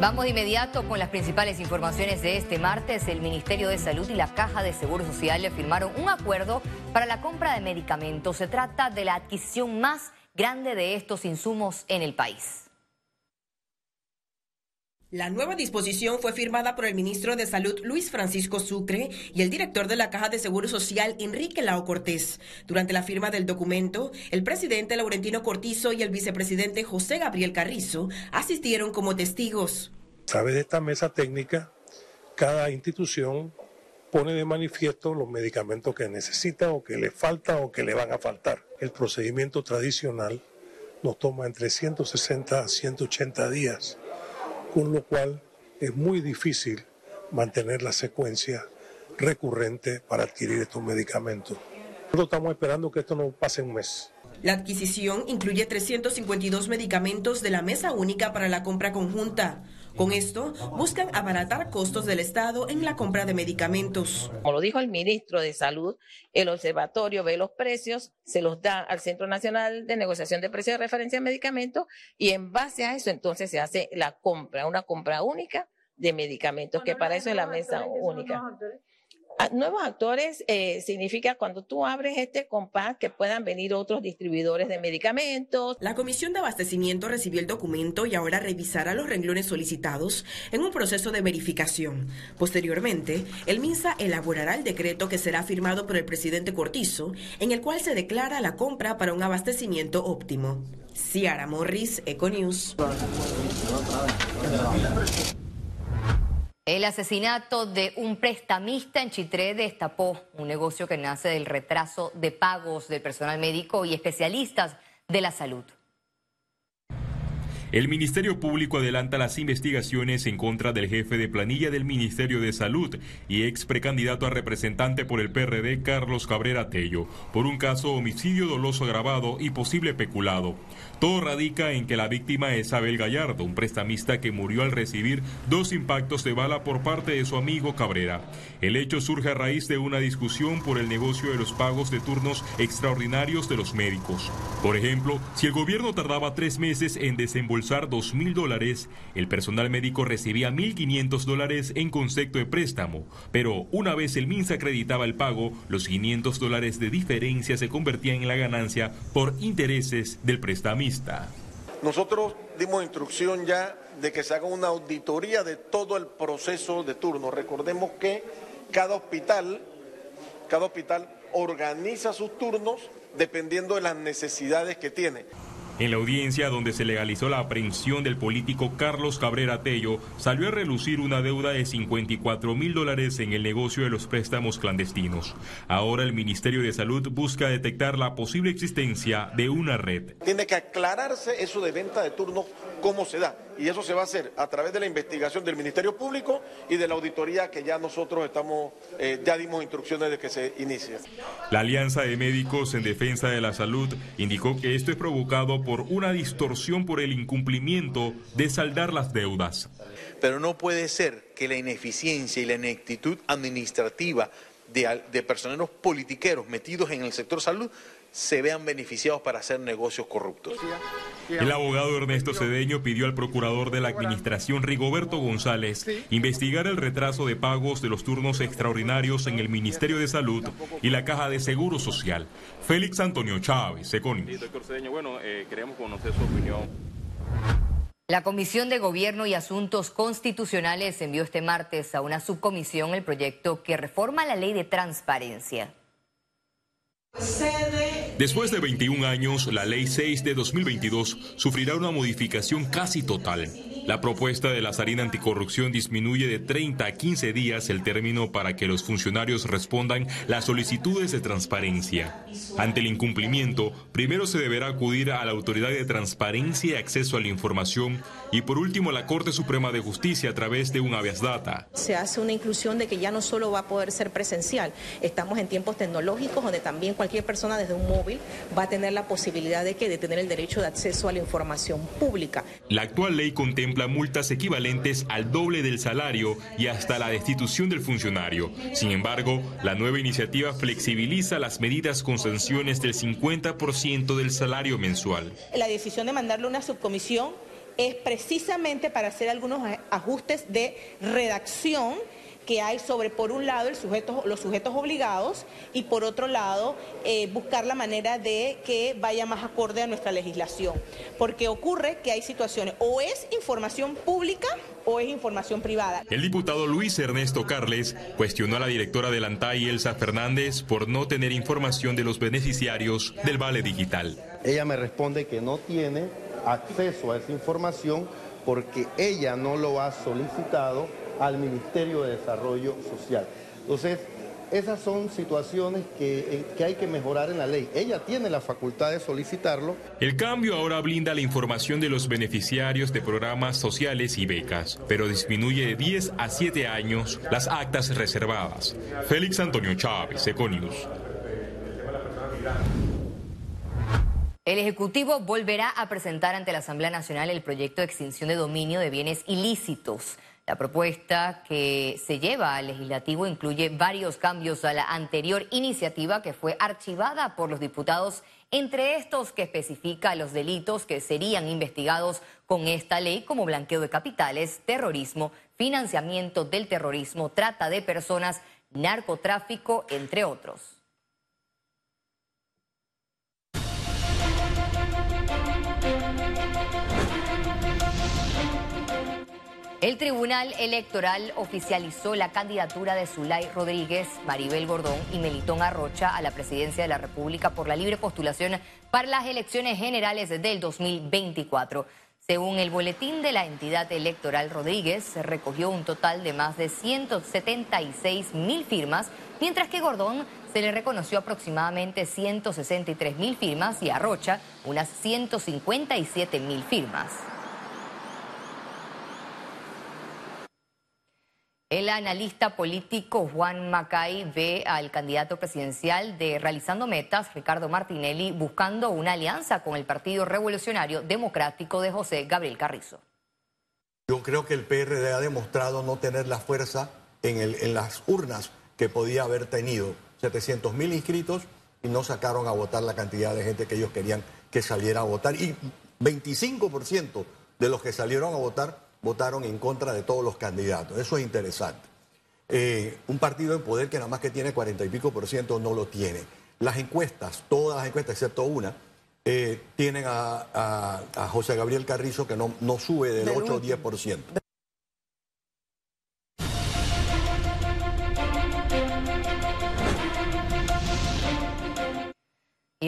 Vamos de inmediato con las principales informaciones de este martes. El Ministerio de Salud y la Caja de Seguro Social firmaron un acuerdo para la compra de medicamentos. Se trata de la adquisición más grande de estos insumos en el país. La nueva disposición fue firmada por el ministro de Salud Luis Francisco Sucre y el director de la Caja de Seguro Social Enrique Lao Cortés. Durante la firma del documento, el presidente Laurentino Cortizo y el vicepresidente José Gabriel Carrizo asistieron como testigos. A través de esta mesa técnica, cada institución pone de manifiesto los medicamentos que necesita o que le falta o que le van a faltar. El procedimiento tradicional nos toma entre 160 a 180 días con lo cual es muy difícil mantener la secuencia recurrente para adquirir estos medicamentos. Nosotros estamos esperando que esto no pase un mes. La adquisición incluye 352 medicamentos de la Mesa Única para la Compra Conjunta. Con esto, buscan abaratar costos del Estado en la compra de medicamentos. Como lo dijo el ministro de Salud, el observatorio ve los precios, se los da al Centro Nacional de Negociación de Precios de Referencia de Medicamentos y en base a eso entonces se hace la compra, una compra única de medicamentos, que para eso es la mesa única. Nuevos actores eh, significa cuando tú abres este compás que puedan venir otros distribuidores de medicamentos. La Comisión de Abastecimiento recibió el documento y ahora revisará los renglones solicitados en un proceso de verificación. Posteriormente, el MINSA elaborará el decreto que será firmado por el presidente Cortizo, en el cual se declara la compra para un abastecimiento óptimo. Ciara Morris, Econews. El asesinato de un prestamista en Chitré destapó un negocio que nace del retraso de pagos del personal médico y especialistas de la salud. El Ministerio Público adelanta las investigaciones en contra del jefe de planilla del Ministerio de Salud y ex precandidato a representante por el PRD Carlos Cabrera Tello por un caso homicidio doloso agravado y posible peculado. Todo radica en que la víctima es Abel Gallardo, un prestamista que murió al recibir dos impactos de bala por parte de su amigo Cabrera. El hecho surge a raíz de una discusión por el negocio de los pagos de turnos extraordinarios de los médicos. Por ejemplo, si el gobierno tardaba tres meses en desembolsar dos mil dólares, el personal médico recibía 1.500 dólares en concepto de préstamo. Pero una vez el MINSA acreditaba el pago, los 500 dólares de diferencia se convertían en la ganancia por intereses del prestamista. Nosotros dimos instrucción ya de que se haga una auditoría de todo el proceso de turno. Recordemos que cada hospital, cada hospital organiza sus turnos dependiendo de las necesidades que tiene. En la audiencia donde se legalizó la aprehensión del político Carlos Cabrera Tello, salió a relucir una deuda de 54 mil dólares en el negocio de los préstamos clandestinos. Ahora el Ministerio de Salud busca detectar la posible existencia de una red. Tiene que aclararse eso de venta de turnos, cómo se da. Y eso se va a hacer a través de la investigación del Ministerio Público y de la auditoría que ya nosotros estamos, eh, ya dimos instrucciones de que se inicie. La Alianza de Médicos en Defensa de la Salud indicó que esto es provocado por una distorsión por el incumplimiento de saldar las deudas. Pero no puede ser que la ineficiencia y la ineptitud administrativa de, de personeros politiqueros metidos en el sector salud se vean beneficiados para hacer negocios corruptos. El abogado Ernesto Cedeño pidió al procurador de la Administración Rigoberto González investigar el retraso de pagos de los turnos extraordinarios en el Ministerio de Salud y la Caja de Seguro Social. Félix Antonio Chávez, Econius. doctor Cedeño, bueno, eh, queremos conocer su opinión. La Comisión de Gobierno y Asuntos Constitucionales envió este martes a una subcomisión el proyecto que reforma la ley de transparencia. Después de 21 años, la Ley 6 de 2022 sufrirá una modificación casi total. La propuesta de la Sarina Anticorrupción disminuye de 30 a 15 días el término para que los funcionarios respondan las solicitudes de transparencia. Ante el incumplimiento, primero se deberá acudir a la Autoridad de Transparencia y Acceso a la Información y por último a la Corte Suprema de Justicia a través de un habeas data. Se hace una inclusión de que ya no solo va a poder ser presencial, estamos en tiempos tecnológicos donde también cualquier persona desde un móvil va a tener la posibilidad de que de tener el derecho de acceso a la información pública. La actual ley contempla multas equivalentes al doble del salario y hasta la destitución del funcionario. Sin embargo, la nueva iniciativa flexibiliza las medidas con sanciones del 50% del salario mensual. La decisión de mandarle una subcomisión es precisamente para hacer algunos ajustes de redacción que hay sobre, por un lado, el sujeto, los sujetos obligados y por otro lado, eh, buscar la manera de que vaya más acorde a nuestra legislación. Porque ocurre que hay situaciones, o es información pública o es información privada. El diputado Luis Ernesto Carles cuestionó a la directora del ANTAI, Elsa Fernández, por no tener información de los beneficiarios del Vale Digital. Ella me responde que no tiene acceso a esa información porque ella no lo ha solicitado al Ministerio de Desarrollo Social. Entonces, esas son situaciones que, eh, que, hay que mejorar en la ley. Ella tiene la facultad de solicitarlo. El cambio ahora blinda la información de los beneficiarios de programas sociales y becas, pero disminuye de 10 a 7 años las actas reservadas. Félix Antonio Chávez, Econius. El Ejecutivo volverá a presentar ante la Asamblea Nacional el proyecto de extinción de dominio de bienes ilícitos. La propuesta que se lleva al legislativo incluye varios cambios a la anterior iniciativa que fue archivada por los diputados, entre estos que especifica los delitos que serían investigados con esta ley como blanqueo de capitales, terrorismo, financiamiento del terrorismo, trata de personas, narcotráfico, entre otros. El Tribunal Electoral oficializó la candidatura de Zulay Rodríguez, Maribel Gordón y Melitón Arrocha a la presidencia de la República por la libre postulación para las elecciones generales del 2024. Según el boletín de la entidad electoral, Rodríguez recogió un total de más de 176 mil firmas, mientras que Gordón se le reconoció aproximadamente 163 mil firmas y Arrocha unas 157 mil firmas. El analista político Juan Macay ve al candidato presidencial de Realizando Metas, Ricardo Martinelli, buscando una alianza con el Partido Revolucionario Democrático de José Gabriel Carrizo. Yo creo que el PRD ha demostrado no tener la fuerza en, en las urnas que podía haber tenido. 700 mil inscritos y no sacaron a votar la cantidad de gente que ellos querían que saliera a votar. Y 25% de los que salieron a votar votaron en contra de todos los candidatos. Eso es interesante. Eh, un partido en poder que nada más que tiene 40 y pico por ciento no lo tiene. Las encuestas, todas las encuestas excepto una, eh, tienen a, José Gabriel Carrizo que no, no sube del 8 o 10 por ciento.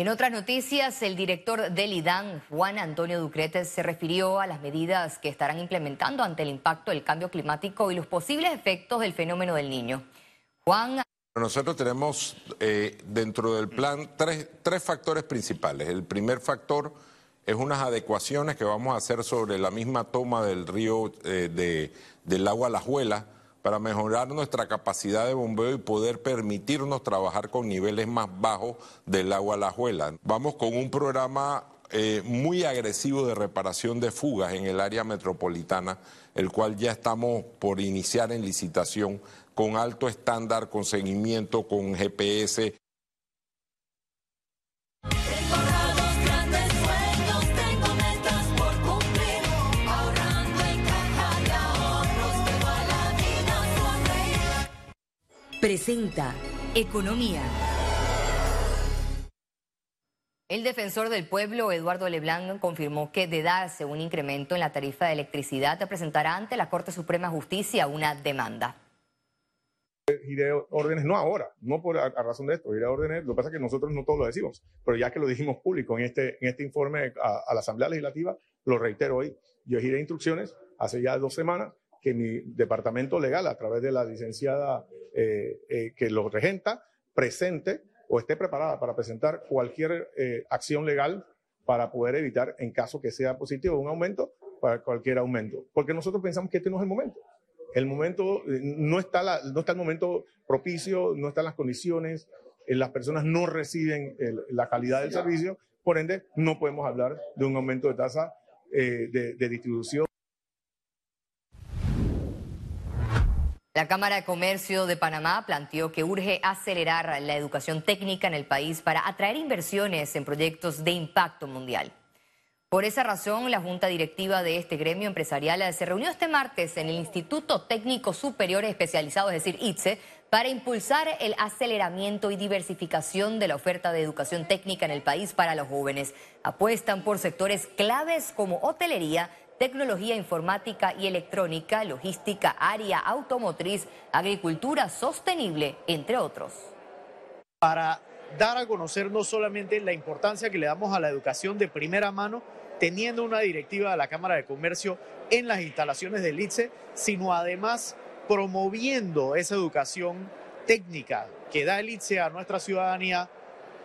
En otras noticias, el director del IDAN, Juan Antonio Ducretes, se refirió a las medidas que estarán implementando ante el impacto del cambio climático y los posibles efectos del fenómeno del niño. Juan. Nosotros tenemos eh, dentro del plan tres, tres factores principales. El primer factor es unas adecuaciones que vamos a hacer sobre la misma toma del río eh, de, del agua Lajuela para mejorar nuestra capacidad de bombeo y poder permitirnos trabajar con niveles más bajos del agua a la juela. Vamos con un programa eh, muy agresivo de reparación de fugas en el área metropolitana, el cual ya estamos por iniciar en licitación con alto estándar, con seguimiento, con GPS. Presenta Economía. El defensor del pueblo, Eduardo Leblanc, confirmó que de darse un incremento en la tarifa de electricidad, presentará ante la Corte Suprema de Justicia una demanda. Iré órdenes, no ahora, no por a, razón de esto, iré órdenes, lo que pasa es que nosotros no todos lo decimos, pero ya que lo dijimos público en este, en este informe a, a la Asamblea Legislativa, lo reitero hoy, yo giré instrucciones hace ya dos semanas que mi departamento legal, a través de la licenciada eh, eh, que lo regenta, presente o esté preparada para presentar cualquier eh, acción legal para poder evitar, en caso que sea positivo, un aumento, para cualquier aumento. Porque nosotros pensamos que este no es el momento. El momento, no está, la, no está el momento propicio, no están las condiciones, las personas no reciben la calidad del servicio, por ende, no podemos hablar de un aumento de tasa de, de distribución. La Cámara de Comercio de Panamá planteó que urge acelerar la educación técnica en el país para atraer inversiones en proyectos de impacto mundial. Por esa razón, la Junta Directiva de este gremio empresarial se reunió este martes en el Instituto Técnico Superior Especializado, es decir, ITSE, para impulsar el aceleramiento y diversificación de la oferta de educación técnica en el país para los jóvenes. Apuestan por sectores claves como hotelería, tecnología informática y electrónica, logística, área automotriz, agricultura sostenible, entre otros. Para dar a conocer no solamente la importancia que le damos a la educación de primera mano, teniendo una directiva de la Cámara de Comercio en las instalaciones del ITSE, sino además promoviendo esa educación técnica que da el ITSE a nuestra ciudadanía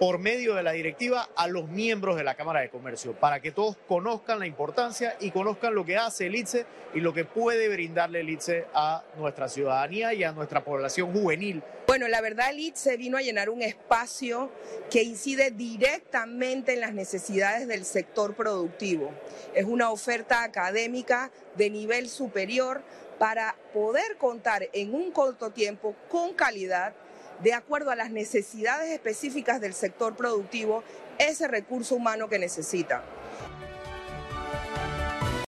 por medio de la directiva a los miembros de la Cámara de Comercio, para que todos conozcan la importancia y conozcan lo que hace el ITSE y lo que puede brindarle el ITSE a nuestra ciudadanía y a nuestra población juvenil. Bueno, la verdad el ITSE vino a llenar un espacio que incide directamente en las necesidades del sector productivo. Es una oferta académica de nivel superior para poder contar en un corto tiempo con calidad de acuerdo a las necesidades específicas del sector productivo ese recurso humano que necesita.